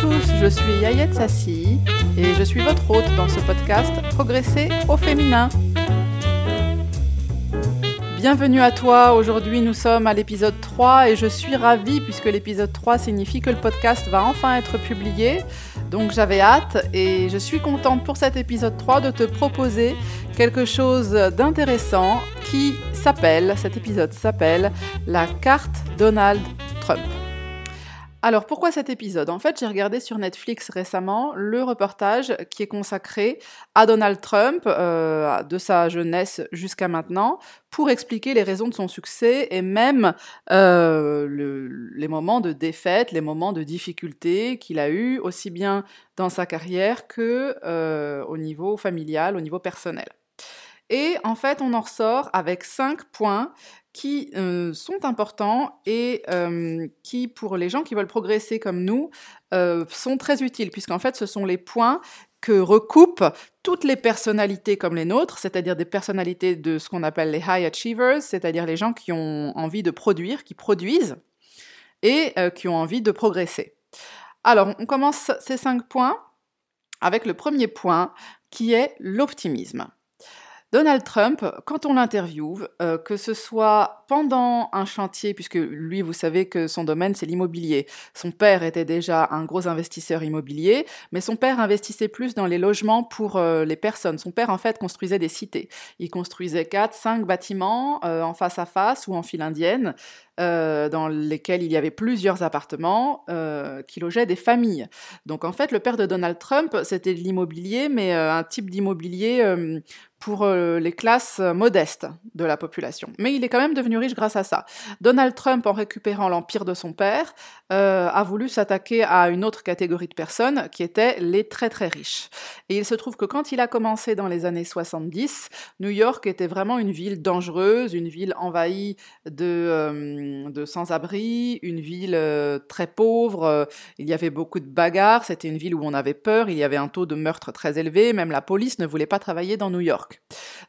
tous, je suis Yayette Sassi et je suis votre hôte dans ce podcast Progresser au féminin. Bienvenue à toi, aujourd'hui nous sommes à l'épisode 3 et je suis ravie puisque l'épisode 3 signifie que le podcast va enfin être publié. Donc j'avais hâte et je suis contente pour cet épisode 3 de te proposer quelque chose d'intéressant qui s'appelle, cet épisode s'appelle la carte Donald Trump. Alors pourquoi cet épisode? En fait, j'ai regardé sur Netflix récemment le reportage qui est consacré à Donald Trump, euh, de sa jeunesse jusqu'à maintenant, pour expliquer les raisons de son succès et même euh, les moments de défaite, les moments de difficulté qu'il a eu, aussi bien dans sa carrière que euh, au niveau familial, au niveau personnel. Et en fait, on en ressort avec cinq points qui euh, sont importants et euh, qui, pour les gens qui veulent progresser comme nous, euh, sont très utiles, puisqu'en fait, ce sont les points que recoupent toutes les personnalités comme les nôtres, c'est-à-dire des personnalités de ce qu'on appelle les high achievers, c'est-à-dire les gens qui ont envie de produire, qui produisent, et qui ont envie de progresser. Alors, on commence ces cinq points avec le premier point, qui est l'optimisme. Donald Trump, quand on l'interviewe, euh, que ce soit pendant un chantier, puisque lui, vous savez que son domaine, c'est l'immobilier. Son père était déjà un gros investisseur immobilier, mais son père investissait plus dans les logements pour euh, les personnes. Son père, en fait, construisait des cités. Il construisait quatre, cinq bâtiments euh, en face à face ou en file indienne, dans lesquels il y avait plusieurs appartements qui logeaient des familles. Donc, en fait, le père de Donald Trump, c'était de l'immobilier, mais un type d'immobilier pour euh, les classes euh, modestes de la population. Mais il est quand même devenu riche grâce à ça. Donald Trump, en récupérant l'empire de son père, euh, a voulu s'attaquer à une autre catégorie de personnes qui étaient les très très riches. Et il se trouve que quand il a commencé dans les années 70, New York était vraiment une ville dangereuse, une ville envahie de, de sans-abri, une ville très pauvre, il y avait beaucoup de bagarres, c'était une ville où on avait peur, il y avait un taux de meurtre très élevé, même la police ne voulait pas travailler dans New York.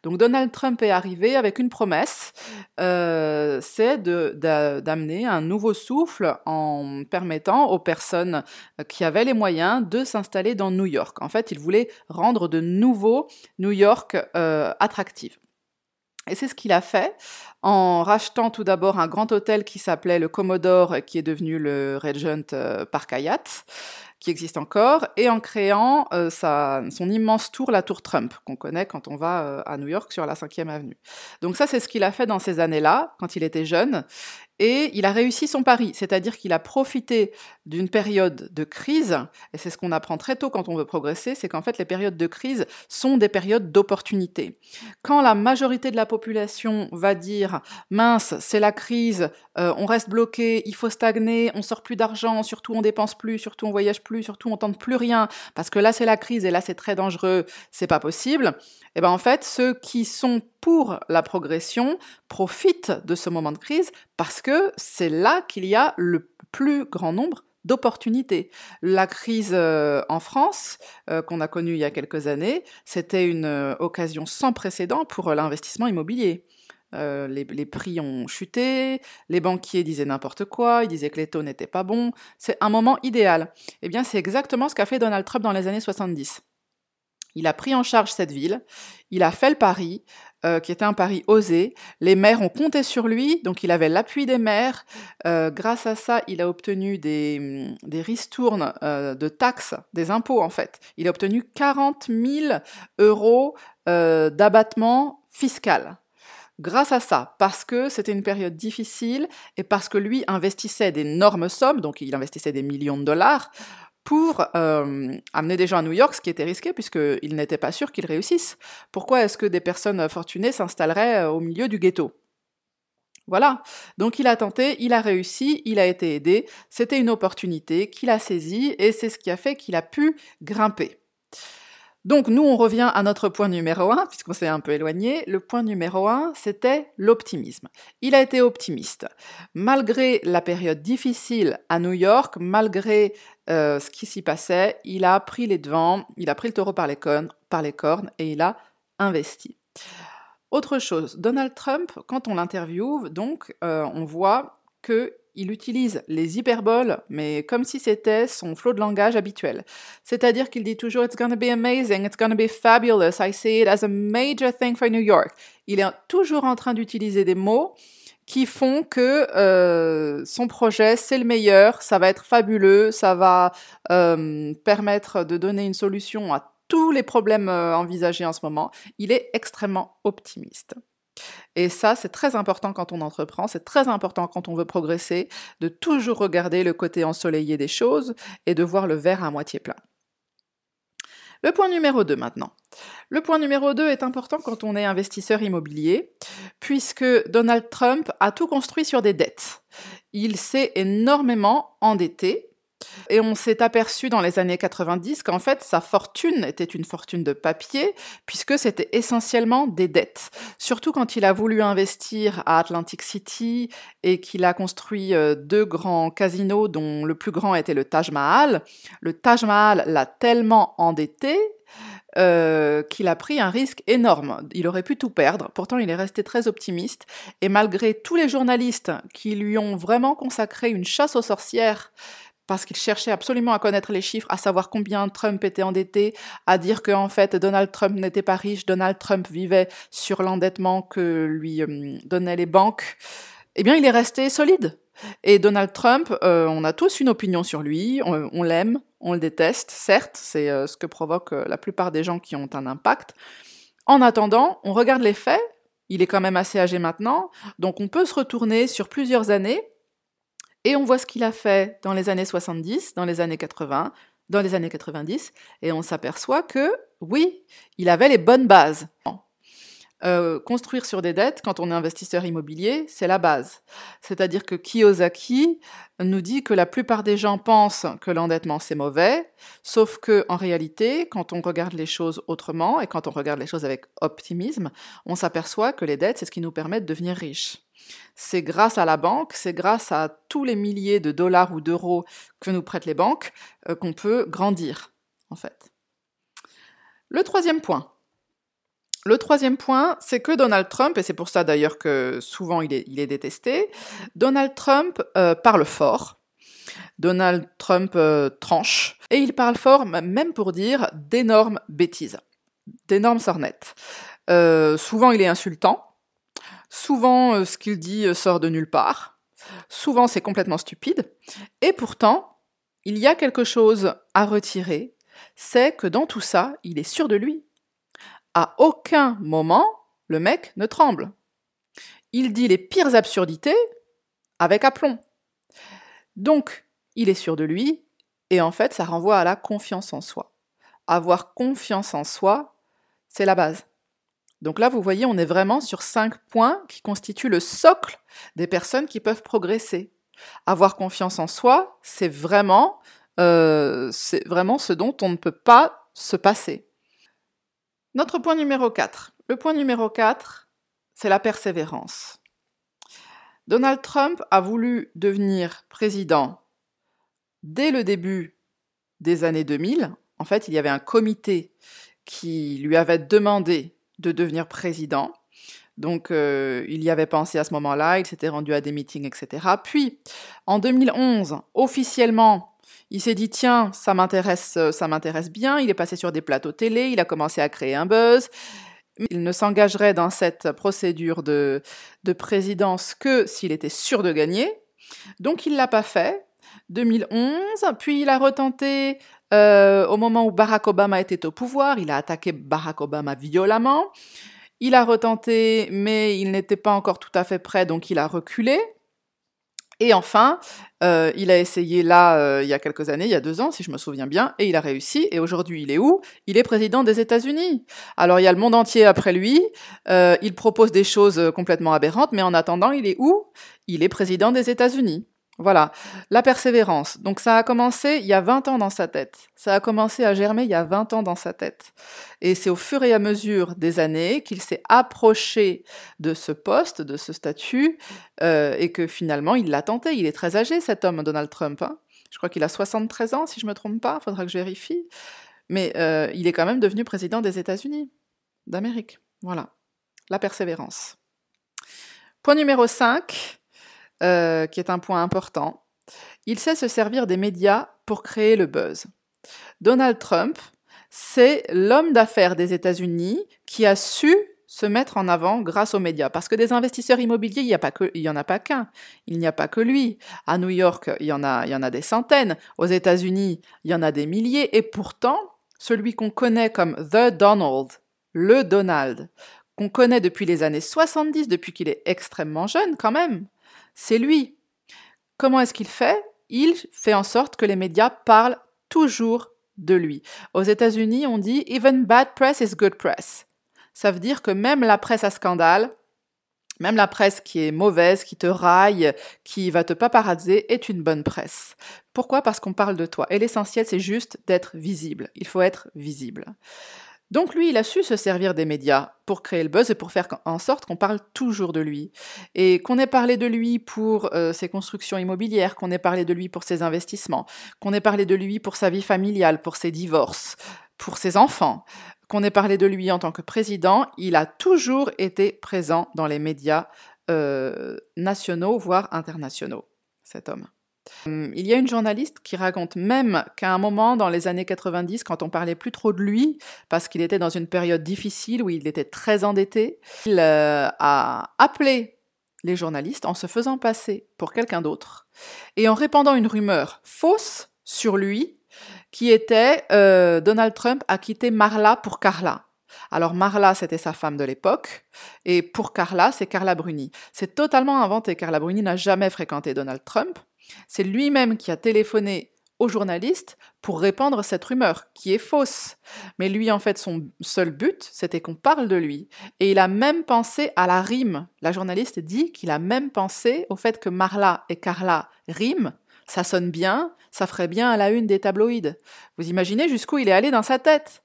Donc Donald Trump est arrivé avec une promesse, euh, c'est d'amener un nouveau souffle en permettant aux personnes qui avaient les moyens de s'installer dans New York. En fait, il voulait rendre de nouveau New York euh, attractive. Et c'est ce qu'il a fait en rachetant tout d'abord un grand hôtel qui s'appelait le Commodore, qui est devenu le Regent euh, Park Hyatt qui existe encore, et en créant euh, sa, son immense tour, la tour Trump, qu'on connaît quand on va euh, à New York sur la 5e avenue. Donc ça, c'est ce qu'il a fait dans ces années-là, quand il était jeune, et il a réussi son pari, c'est-à-dire qu'il a profité d'une période de crise, et c'est ce qu'on apprend très tôt quand on veut progresser, c'est qu'en fait les périodes de crise sont des périodes d'opportunité. Quand la majorité de la population va dire mince, c'est la crise, euh, on reste bloqué, il faut stagner, on sort plus d'argent, surtout on dépense plus, surtout on voyage plus, surtout on tente plus rien, parce que là c'est la crise et là c'est très dangereux, c'est pas possible. Et eh ben en fait, ceux qui sont pour la progression profitent de ce moment de crise parce que c'est là qu'il y a le plus grand nombre d'opportunités. La crise euh, en France, euh, qu'on a connue il y a quelques années, c'était une euh, occasion sans précédent pour l'investissement immobilier. Les, les, prix ont chuté, les banquiers disaient n'importe quoi, ils disaient que les taux n'étaient pas bons. C'est un moment idéal. Eh bien, c'est exactement ce qu'a fait Donald Trump dans les années 70. Il a pris en charge cette ville, il a fait le pari, euh, qui était un pari osé. Les maires ont compté sur lui, donc il avait l'appui des maires. Euh, grâce à ça, il a obtenu des, des ristournes euh, de taxes, des impôts en fait. Il a obtenu 40 000 euros d'abattement fiscal grâce à ça, parce que c'était une période difficile et parce que lui investissait d'énormes sommes, donc il investissait des millions de dollars, pour euh, amener des gens à New York, ce qui était risqué puisqu'il n'était pas sûr qu'ils réussissent. Pourquoi est-ce que des personnes fortunées s'installeraient euh, au milieu du ghetto? Voilà. Donc il a tenté, il a réussi, il a été aidé. C'était une opportunité qu'il a saisie et c'est ce qui a fait qu'il a pu grimper. Donc nous, on revient à notre point numéro un, puisqu'on s'est un peu éloigné. Le point numéro un, c'était l'optimisme. Il a été optimiste. Malgré la période difficile à New York, malgré euh, ce qui s'y passait, il a pris les devants, il a pris le taureau par les, cornes, et il a investi. Autre chose, Donald Trump, quand on l'interviewe, donc, euh, on voit que il utilise les hyperboles, mais comme si c'était son flot de langage habituel. C'est-à-dire qu'il dit toujours It's gonna be amazing, it's gonna be fabulous, I see it as a major thing for New York. Il est toujours en train d'utiliser des mots qui font que euh, son projet, c'est le meilleur, ça va être fabuleux, ça va euh, permettre de donner une solution à tous les problèmes euh, envisagés en ce moment. Il est extrêmement optimiste. Et ça, c'est très important quand on entreprend, c'est très important quand on veut progresser, de toujours regarder le côté ensoleillé des choses et de voir le verre à moitié plein. Le point numéro 2 maintenant. Le point numéro 2 est important quand on est investisseur immobilier, puisque Donald Trump a tout construit sur des dettes. Il s'est énormément endetté et on s'est aperçu dans les années 90 qu'en fait, sa fortune était une fortune de papier, puisque c'était essentiellement des dettes. Surtout quand il a voulu investir à Atlantic City et qu'il a construit euh, deux grands casinos, dont le plus grand était le Taj Mahal. Le Taj Mahal l'a tellement endetté euh, qu'il a pris un risque énorme. Il aurait pu tout perdre, pourtant il est resté très optimiste, et malgré tous les journalistes qui lui ont vraiment consacré une chasse aux sorcières parce qu'il cherchait absolument à connaître les chiffres, à savoir combien Trump était endetté, à dire qu'en en fait Donald Trump n'était pas riche, Donald Trump vivait sur l'endettement que lui euh, donnaient les banques, eh bien il est resté solide. Et Donald Trump, euh, on a tous une opinion sur lui, on, l'aime, on le déteste, certes, c'est euh, ce que provoque la plupart des gens qui ont un impact. En attendant, on regarde les faits, il est quand même assez âgé maintenant, donc on peut se retourner sur plusieurs années et on voit ce qu'il a fait dans les années 70, dans les années 80, dans les années 90, et on s'aperçoit que oui, il avait les bonnes bases. Euh, construire sur des dettes, quand on est investisseur immobilier, c'est la base. C'est-à-dire que Kiyosaki nous dit que la plupart des gens pensent que l'endettement c'est mauvais, sauf que en réalité, quand on regarde les choses autrement et quand on regarde les choses avec optimisme, on s'aperçoit que les dettes c'est ce qui nous permet de devenir riches. C'est grâce à la banque, c'est grâce à tous les milliers de dollars ou d'euros que nous prêtent les banques euh, qu'on peut grandir, en fait. Le troisième point. C'est que Donald Trump, et c'est pour ça d'ailleurs que souvent il est, détesté, Donald Trump euh, parle fort, Donald Trump euh, tranche, et il parle fort même pour dire d'énormes bêtises, d'énormes sornettes. souvent il est insultant, Souvent, euh, ce qu'il dit euh, sort de nulle part. Souvent, c'est complètement stupide. Et pourtant, il y a quelque chose à retirer, c'est que dans tout ça, il est sûr de lui. À aucun moment, le mec ne tremble. Il dit les pires absurdités avec aplomb. Donc, il est sûr de lui, et en fait, ça renvoie à la confiance en soi. Avoir confiance en soi, c'est la base. Donc là, vous voyez, on est vraiment sur cinq points qui constituent le socle des personnes qui peuvent progresser. Avoir confiance en soi, c'est vraiment, euh, ce dont on ne peut pas se passer. Notre point numéro 4. Le point numéro 4, c'est la persévérance. Donald Trump a voulu devenir président dès le début des années 2000. En fait, il y avait un comité qui lui avait demandé de devenir président. Donc, euh, il y avait pensé à ce moment-là, il s'était rendu à des meetings, etc. Puis, en 2011, officiellement, il s'est dit tiens, ça m'intéresse, ça m'intéresse bien. Il est passé sur des plateaux télé, il a commencé à créer un buzz. Il ne s'engagerait dans cette procédure de, de présidence que s'il était sûr de gagner. Donc, il l'a pas fait. 2011, puis il a retenté euh, au moment où Barack Obama était au pouvoir, il a attaqué Barack Obama violemment. Il a retenté, mais il n'était pas encore tout à fait prêt, donc il a reculé. Et enfin, euh, il a essayé là, euh, il y a quelques années, il y a deux ans, si je me souviens bien, et il a réussi. Et aujourd'hui, il est où? Il est président des États-Unis. Alors, il y a le monde entier après lui. il propose des choses complètement aberrantes, mais en attendant, il est où? Il est président des États-Unis. Voilà, la persévérance. Donc ça a commencé il y a 20 ans dans sa tête. Ça a commencé à germer il y a 20 ans dans sa tête. Et c'est au fur et à mesure des années qu'il s'est approché de ce poste, de ce statut, euh, et que finalement il l'a tenté. Il est très âgé cet homme, Donald Trump. Hein. Je crois qu'il a 73 ans, si je ne me trompe pas, il faudra que je vérifie. Mais euh, il est quand même devenu président des États-Unis, d'Amérique. Voilà, la persévérance. Point numéro 5, euh, qui est un point important. Il sait se servir des médias pour créer le buzz. Donald Trump, c'est l'homme d'affaires des États-Unis qui a su se mettre en avant grâce aux médias. Parce que des investisseurs immobiliers, il n'y en a pas qu'un. Il n'y a pas que lui. À New York, il y il y en a des centaines. Aux États-Unis, il y en a des milliers. Et pourtant, celui qu'on connaît comme The Donald, le Donald, qu'on connaît depuis les années 70, depuis qu'il est extrêmement jeune quand même, c'est lui. Comment est-ce qu'il fait? Il fait en sorte que les médias parlent toujours de lui. Aux États-Unis, on dit Even bad press is good press ça veut dire que même la presse à scandale, même la presse qui est mauvaise, qui te raille, qui va te paparazzer, est une bonne presse. Pourquoi? Parce qu'on parle de toi. Et l'essentiel, c'est juste d'être visible. Il faut être visible. Donc lui, il a su se servir des médias pour créer le buzz et pour faire en sorte qu'on parle toujours de lui. Et qu'on ait parlé de lui pour euh, ses constructions immobilières, qu'on ait parlé de lui pour ses investissements, qu'on ait parlé de lui pour sa vie familiale, pour ses divorces, pour ses enfants, qu'on ait parlé de lui en tant que président, il a toujours été présent dans les médias euh, nationaux, voire internationaux, cet homme. Hum, il y a une journaliste qui raconte même qu'à un moment dans les années 90, quand on parlait plus trop de lui, parce qu'il était dans une période difficile où il était très endetté, il euh, a appelé les journalistes en se faisant passer pour quelqu'un d'autre et en répandant une rumeur fausse sur lui qui était euh, Donald Trump a quitté Marla pour Carla. Alors Marla, c'était sa femme de l'époque, et pour Carla, c'est Carla Bruni. C'est totalement inventé. Carla Bruni n'a jamais fréquenté Donald Trump. C'est lui-même qui a téléphoné aux journalistes pour répandre cette rumeur, qui est fausse. Mais lui, en fait, son seul but, c'était qu'on parle de lui. Et il a même pensé à la rime. La journaliste dit qu'il a même pensé au fait que Marla et Carla riment ça sonne bien, ça ferait bien à la une des tabloïds. Vous imaginez jusqu'où il est allé dans sa tête.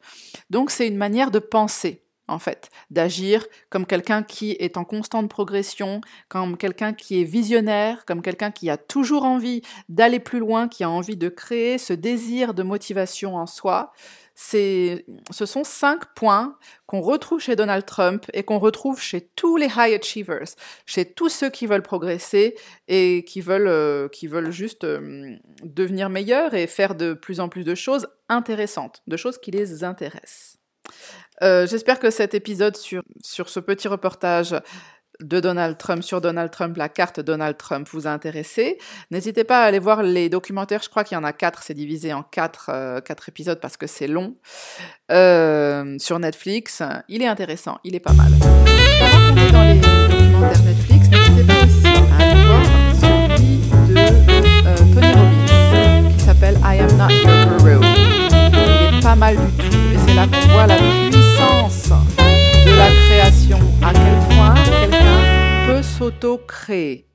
Donc c'est une manière de penser, en fait, d'agir comme quelqu'un qui est en constante progression, comme quelqu'un qui est visionnaire, comme quelqu'un qui a toujours envie d'aller plus loin, qui a envie de créer ce désir de motivation en soi ce sont cinq points qu'on retrouve chez Donald Trump et qu'on retrouve chez tous les high achievers, chez tous ceux qui veulent progresser et qui veulent, euh, qui veulent juste euh, devenir meilleurs et faire de plus en plus de choses intéressantes, de choses qui les intéressent. Euh, j'espère que cet épisode sur, sur ce petit reportage de Donald Trump sur Donald Trump, la carte Donald Trump vous a intéressé. N'hésitez pas à aller voir les documentaires, je crois qu'il y en a quatre, c'est divisé en quatre, euh, quatre épisodes parce que c'est long, euh, sur Netflix. Il est intéressant, il est pas mal. Pendant qu'on est dans les documentaires Netflix, n'hésitez pas aussi à aller voir celui de euh, Tony Robbins, qui s'appelle I Am Not Your Guru. Il est pas mal du tout, et c'est là qu'on voit la puissance de la création, à quel point quelqu'un peut s'auto-créer,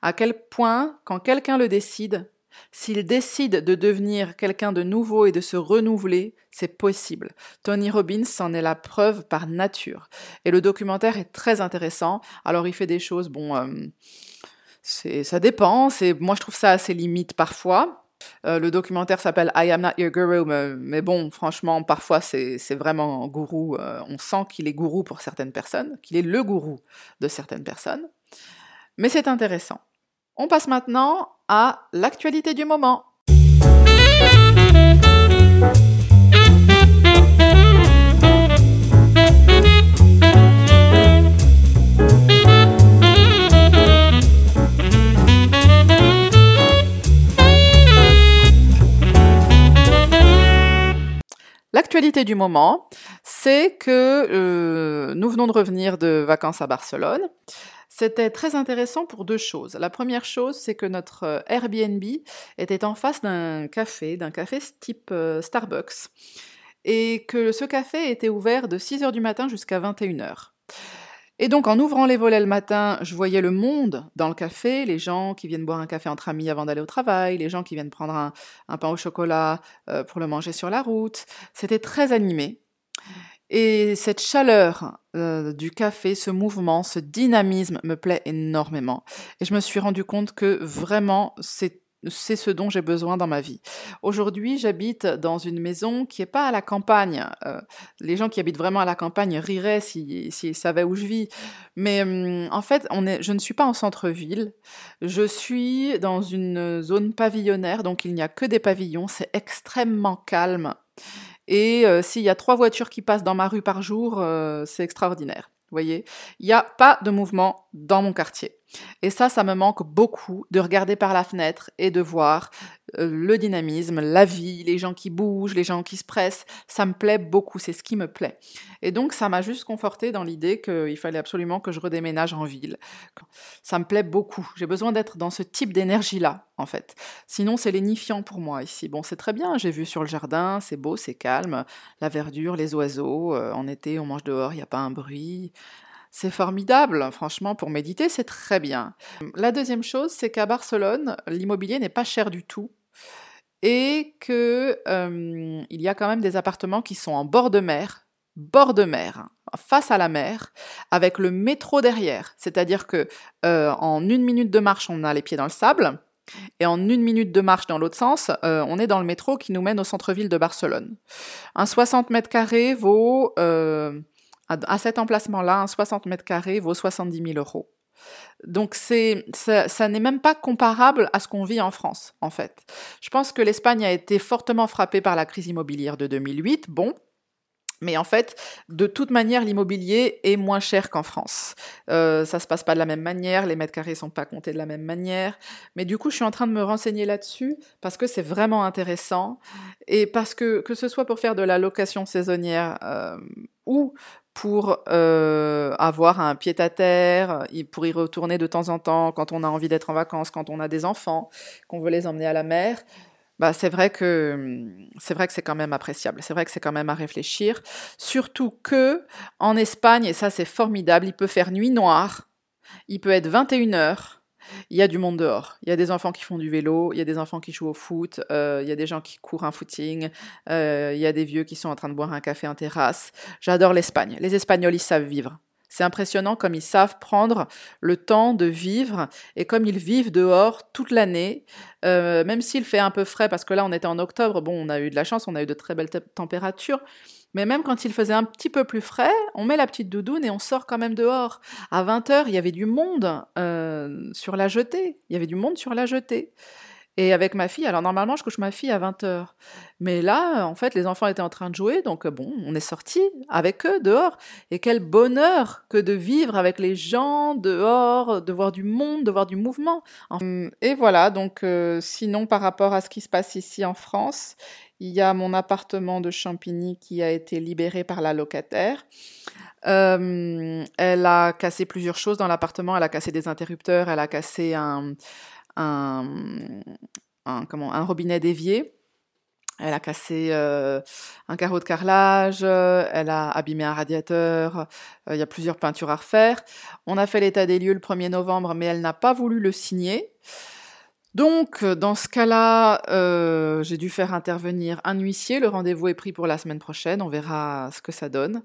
à quel point, quand quelqu'un le décide, s'il décide de devenir quelqu'un de nouveau et de se renouveler, c'est possible. Tony Robbins en est la preuve par nature. Et le documentaire est très intéressant. Alors il fait des choses, bon, euh, ça dépend. Moi je trouve ça assez limite parfois. Euh, le documentaire s'appelle I Am Not Your Guru, mais, bon, franchement, parfois c'est vraiment gourou. Euh, on sent qu'il est gourou pour certaines personnes, qu'il est le gourou de certaines personnes. Mais c'est intéressant. On passe maintenant à l'actualité du moment. Du moment, c'est que euh, nous venons de revenir de vacances à Barcelone. C'était très intéressant pour deux choses. La première chose, c'est que notre euh, Airbnb était en face d'un café, d'un café type euh, Starbucks, et que ce café était ouvert de 6h du matin jusqu'à 21h. Et donc en ouvrant les volets le matin, je voyais le monde dans le café, les gens qui viennent boire un café entre amis avant d'aller au travail, les gens qui viennent prendre un, pain au chocolat euh, pour le manger sur la route. C'était très animé. Et cette chaleur euh, du café, ce mouvement, ce dynamisme me plaît énormément. Et je me suis rendu compte que vraiment, c'est c'est ce dont j'ai besoin dans ma vie. Aujourd'hui, j'habite dans une maison qui n'est pas à la campagne. Euh, les gens qui habitent vraiment à la campagne riraient s'ils savaient où je vis. Mais hum, en fait, je ne suis pas en centre-ville. Je suis dans une zone pavillonnaire, donc il n'y a que des pavillons. C'est extrêmement calme. Et euh, s'il y a trois voitures qui passent dans ma rue par jour, euh, c'est extraordinaire. Vous voyez, il n'y a pas de mouvement dans mon quartier. Et ça, ça me manque beaucoup de regarder par la fenêtre et de voir euh, le dynamisme, la vie, les gens qui bougent, les gens qui se pressent. Ça me plaît beaucoup, c'est ce qui me plaît. Et donc, ça m'a juste conforté dans l'idée qu'il fallait absolument que je redéménage en ville. Ça me plaît beaucoup. J'ai besoin d'être dans ce type d'énergie-là, en fait. Sinon, c'est lénifiant pour moi ici. Bon, c'est très bien, j'ai vu sur le jardin, c'est beau, c'est calme, la verdure, les oiseaux. Euh, en été, on mange dehors, il n'y a pas un bruit. C'est formidable, franchement, pour méditer, c'est très bien. La deuxième chose, c'est qu'à Barcelone, l'immobilier n'est pas cher du tout et qu'il euh, y a quand même des appartements qui sont en bord de mer, bord de mer, face à la mer, avec le métro derrière. C'est-à-dire que euh, en une minute de marche, on a les pieds dans le sable. Et en une minute de marche dans l'autre sens, euh, on est dans le métro qui nous mène au centre-ville de Barcelone. Un 60 mètres carrés vaut à, cet emplacement-là, un 60 mètres carrés vaut 70 000 euros. Donc c'est, ça, n'est même pas comparable à ce qu'on vit en France, en fait. Je pense que l'Espagne a été fortement frappée par la crise immobilière de 2008. Bon, mais en fait, de toute manière, l'immobilier est moins cher qu'en France. Euh, ça se passe pas de la même manière, les mètres carrés sont pas comptés de la même manière. Mais du coup, je suis en train de me renseigner là-dessus parce que c'est vraiment intéressant et parce que que ce soit pour faire de la location saisonnière euh, ou pour euh, avoir un pied-à-terre, pour y retourner de temps en temps quand on a envie d'être en vacances, quand on a des enfants, qu'on veut les emmener à la mer. Bah, c'est vrai que c'est vrai que c'est quand même appréciable. C'est vrai que c'est quand même à réfléchir. Surtout que en Espagne, et ça c'est formidable, il peut faire nuit noire, il peut être 21 heures, il y a du monde dehors. Il y a des enfants qui font du vélo, il y a des enfants qui jouent au foot, euh, il y a des gens qui courent un footing, euh, il y a des vieux qui sont en train de boire un café en terrasse. J'adore l'Espagne. Les Espagnols, ils savent vivre. C'est impressionnant comme ils savent prendre le temps de vivre et comme ils vivent dehors toute l'année, euh, même s'il fait un peu frais, parce que là on était en octobre, bon on a eu de la chance, on a eu de très belles températures, mais même quand il faisait un petit peu plus frais, on met la petite doudoune et on sort quand même dehors. À 20h, il y avait du monde euh, sur la jetée. Il y avait du monde sur la jetée. Et avec ma fille, alors normalement, je couche ma fille à 20h. Mais là, en fait, les enfants étaient en train de jouer, donc bon, on est sorti avec eux dehors. Et quel bonheur que de vivre avec les gens dehors, de voir du monde, de voir du mouvement. Et voilà, donc euh, sinon, par rapport à ce qui se passe ici en France, il y a mon appartement de Champigny qui a été libéré par la locataire. Euh, elle a cassé plusieurs choses dans l'appartement. Elle a cassé des interrupteurs, elle a cassé un, robinet d'évier. Elle a cassé euh, un carreau de carrelage, elle a abîmé un radiateur, euh, il y a plusieurs peintures à refaire. On a fait l'état des lieux le 1er novembre, mais elle n'a pas voulu le signer. Donc, euh, dans ce cas-là, euh, j'ai dû faire intervenir un huissier. Le rendez-vous est pris pour la semaine prochaine. On verra ce que ça donne.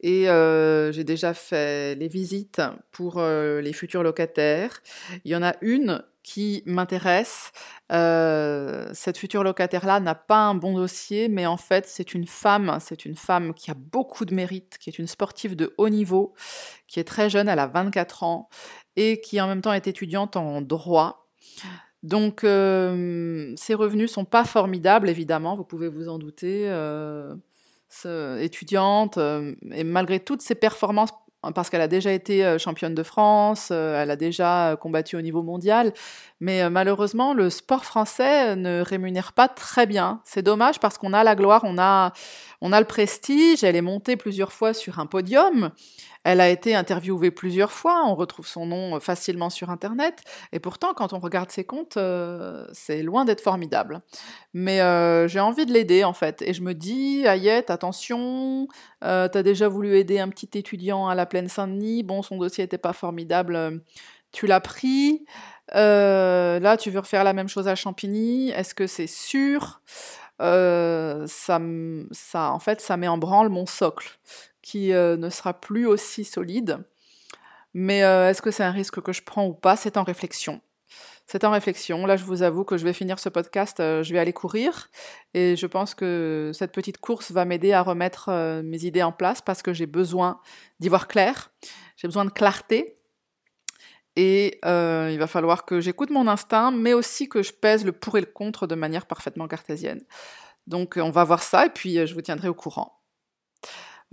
Et euh, j'ai déjà fait les visites pour les futurs locataires. Il y en a une qui m'intéresse. cette future locataire-là n'a pas un bon dossier, mais en fait, c'est une femme. C'est une femme qui a beaucoup de mérite, qui est une sportive de haut niveau, qui est très jeune, elle a 24 ans, et qui en même temps est étudiante en droit. Donc, euh, ces revenus sont pas formidables, évidemment, vous pouvez vous en douter. Euh, étudiante, euh, et malgré toutes ses performances, parce qu'elle a déjà été championne de France, elle a déjà combattu au niveau mondial, mais malheureusement, le sport français ne rémunère pas très bien. C'est dommage parce qu'on a la gloire, on a, on a le prestige, elle est montée plusieurs fois sur un podium, elle a été interviewée plusieurs fois, on retrouve son nom euh, facilement sur Internet, et pourtant, quand on regarde ses comptes, euh, c'est loin d'être formidable. Mais euh, j'ai envie de l'aider, en fait, et je me dis, Ayette, attention, t'as déjà voulu aider un petit étudiant à la Plaine Saint-Denis, bon, son dossier n'était pas formidable, tu l'as pris, là, tu veux refaire la même chose à Champigny, est-ce que c'est sûr? Ça, ça, en fait, ça met en branle mon socle qui euh, ne sera plus aussi solide. Mais euh, est-ce que c'est un risque que je prends ou pas? C'est en réflexion. c'est en réflexion. Là, je vous avoue que je vais finir ce podcast, euh, je vais aller courir. Et je pense que cette petite course va m'aider à remettre euh, mes idées en place parce que j'ai besoin d'y voir clair. J'ai besoin de clarté. Et euh, il va falloir que j'écoute mon instinct, mais aussi que je pèse le pour et le contre de manière parfaitement cartésienne. Donc on va voir ça et puis je vous tiendrai au courant.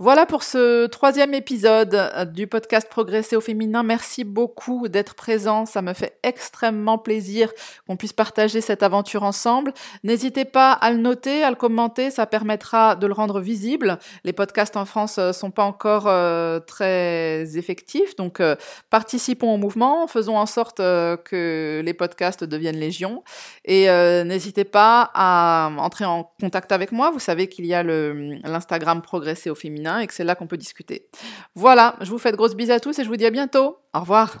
Voilà pour ce troisième épisode euh, du podcast Progresser au féminin. Merci beaucoup d'être présent. Ça me fait extrêmement plaisir qu'on puisse partager cette aventure ensemble. N'hésitez pas à le noter, à le commenter. Ça permettra de le rendre visible. Les podcasts en France euh, sont pas encore euh, très effectifs. Donc, participons au mouvement. Faisons en sorte que les podcasts deviennent légion. Et n'hésitez pas à entrer en contact avec moi. Vous savez qu'il y a l'Instagram Progresser au féminin et que c'est là qu'on peut discuter. Voilà, je vous fais de grosses bises à tous et je vous dis à bientôt. Au revoir.